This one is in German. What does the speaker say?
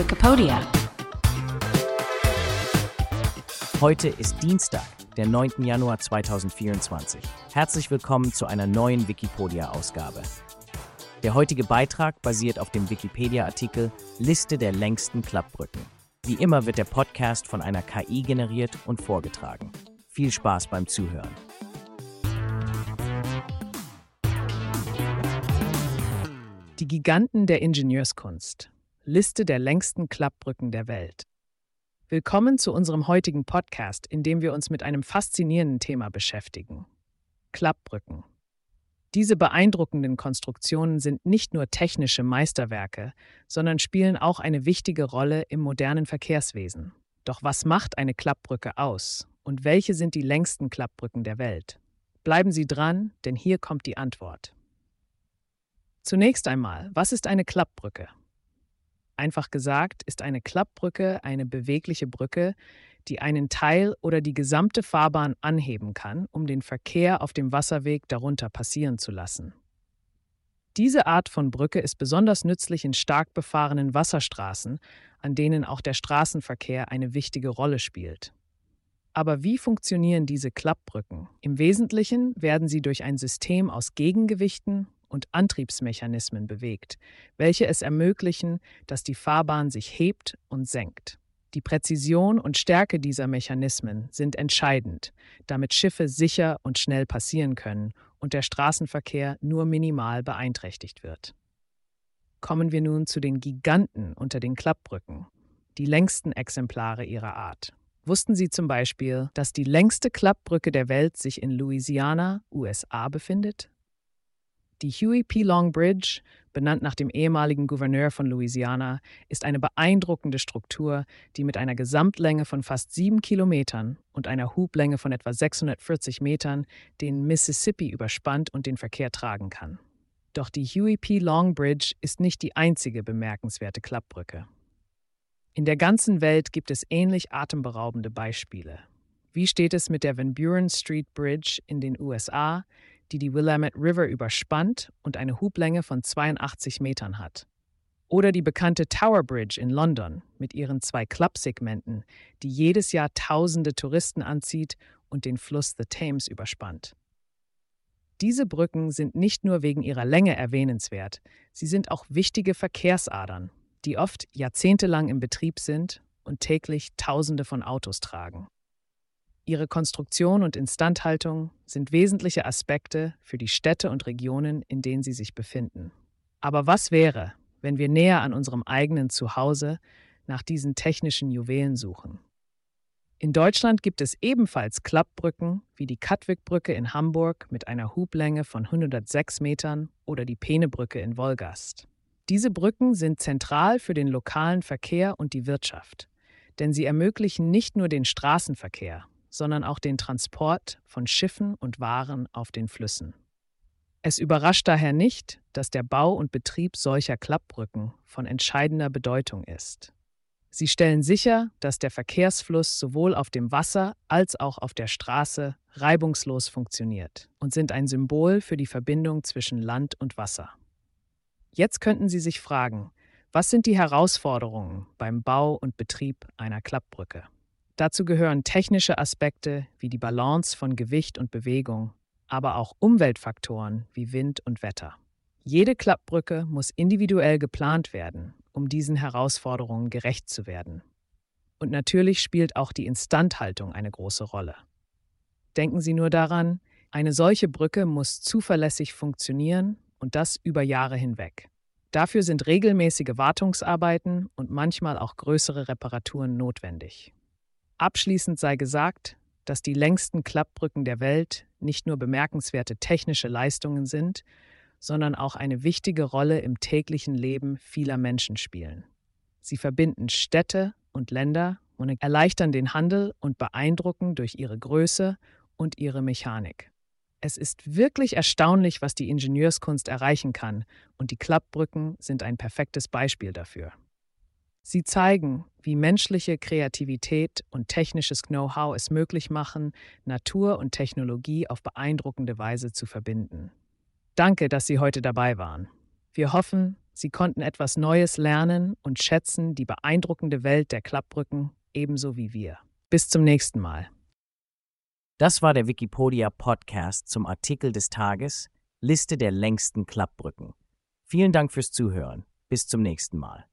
Wikipedia. Heute ist Dienstag, der 9. Januar 2024. Herzlich willkommen zu einer neuen Wikipedia-Ausgabe. Der heutige Beitrag basiert auf dem Wikipedia-Artikel Liste der längsten Klappbrücken. Wie immer wird der Podcast von einer KI generiert und vorgetragen. Viel Spaß beim Zuhören. Die Giganten der Ingenieurskunst. Liste der längsten Klappbrücken der Welt. Willkommen zu unserem heutigen Podcast, in dem wir uns mit einem faszinierenden Thema beschäftigen. Klappbrücken. Diese beeindruckenden Konstruktionen sind nicht nur technische Meisterwerke, sondern spielen auch eine wichtige Rolle im modernen Verkehrswesen. Doch was macht eine Klappbrücke aus und welche sind die längsten Klappbrücken der Welt? Bleiben Sie dran, denn hier kommt die Antwort. Zunächst einmal, was ist eine Klappbrücke? Einfach gesagt ist eine Klappbrücke eine bewegliche Brücke, die einen Teil oder die gesamte Fahrbahn anheben kann, um den Verkehr auf dem Wasserweg darunter passieren zu lassen. Diese Art von Brücke ist besonders nützlich in stark befahrenen Wasserstraßen, an denen auch der Straßenverkehr eine wichtige Rolle spielt. Aber wie funktionieren diese Klappbrücken? Im Wesentlichen werden sie durch ein System aus Gegengewichten und Antriebsmechanismen bewegt, welche es ermöglichen, dass die Fahrbahn sich hebt und senkt. Die Präzision und Stärke dieser Mechanismen sind entscheidend, damit Schiffe sicher und schnell passieren können und der Straßenverkehr nur minimal beeinträchtigt wird. Kommen wir nun zu den Giganten unter den Klappbrücken, die längsten Exemplare ihrer Art. Wussten Sie zum Beispiel, dass die längste Klappbrücke der Welt sich in Louisiana, USA befindet? Die Huey P. Long Bridge, benannt nach dem ehemaligen Gouverneur von Louisiana, ist eine beeindruckende Struktur, die mit einer Gesamtlänge von fast sieben Kilometern und einer Hublänge von etwa 640 Metern den Mississippi überspannt und den Verkehr tragen kann. Doch die Huey P. Long Bridge ist nicht die einzige bemerkenswerte Klappbrücke. In der ganzen Welt gibt es ähnlich atemberaubende Beispiele. Wie steht es mit der Van Buren Street Bridge in den USA, die die Willamette River überspannt und eine Hublänge von 82 Metern hat. Oder die bekannte Tower Bridge in London mit ihren zwei Klappsegmenten, die jedes Jahr tausende Touristen anzieht und den Fluss The Thames überspannt. Diese Brücken sind nicht nur wegen ihrer Länge erwähnenswert, sie sind auch wichtige Verkehrsadern, die oft jahrzehntelang im Betrieb sind und täglich Tausende von Autos tragen. Ihre Konstruktion und Instandhaltung sind wesentliche Aspekte für die Städte und Regionen, in denen sie sich befinden. Aber was wäre, wenn wir näher an unserem eigenen Zuhause nach diesen technischen Juwelen suchen? In Deutschland gibt es ebenfalls Klappbrücken wie die Katwigbrücke in Hamburg mit einer Hublänge von 106 Metern oder die Peenebrücke in Wolgast. Diese Brücken sind zentral für den lokalen Verkehr und die Wirtschaft, denn sie ermöglichen nicht nur den Straßenverkehr, sondern auch den Transport von Schiffen und Waren auf den Flüssen. Es überrascht daher nicht, dass der Bau und Betrieb solcher Klappbrücken von entscheidender Bedeutung ist. Sie stellen sicher, dass der Verkehrsfluss sowohl auf dem Wasser als auch auf der Straße reibungslos funktioniert und sind ein Symbol für die Verbindung zwischen Land und Wasser. Jetzt könnten Sie sich fragen, was sind die Herausforderungen beim Bau und Betrieb einer Klappbrücke? Dazu gehören technische Aspekte wie die Balance von Gewicht und Bewegung, aber auch Umweltfaktoren wie Wind und Wetter. Jede Klappbrücke muss individuell geplant werden, um diesen Herausforderungen gerecht zu werden. Und natürlich spielt auch die Instandhaltung eine große Rolle. Denken Sie nur daran, eine solche Brücke muss zuverlässig funktionieren und das über Jahre hinweg. Dafür sind regelmäßige Wartungsarbeiten und manchmal auch größere Reparaturen notwendig. Abschließend sei gesagt, dass die längsten Klappbrücken der Welt nicht nur bemerkenswerte technische Leistungen sind, sondern auch eine wichtige Rolle im täglichen Leben vieler Menschen spielen. Sie verbinden Städte und Länder und erleichtern den Handel und beeindrucken durch ihre Größe und ihre Mechanik. Es ist wirklich erstaunlich, was die Ingenieurskunst erreichen kann, und die Klappbrücken sind ein perfektes Beispiel dafür. Sie zeigen, wie menschliche Kreativität und technisches Know-how es möglich machen, Natur und Technologie auf beeindruckende Weise zu verbinden. Danke, dass Sie heute dabei waren. Wir hoffen, Sie konnten etwas Neues lernen und schätzen die beeindruckende Welt der Klappbrücken ebenso wie wir. Bis zum nächsten Mal. Das war der Wikipedia Podcast zum Artikel des Tages Liste der längsten Klappbrücken. Vielen Dank fürs Zuhören. Bis zum nächsten Mal.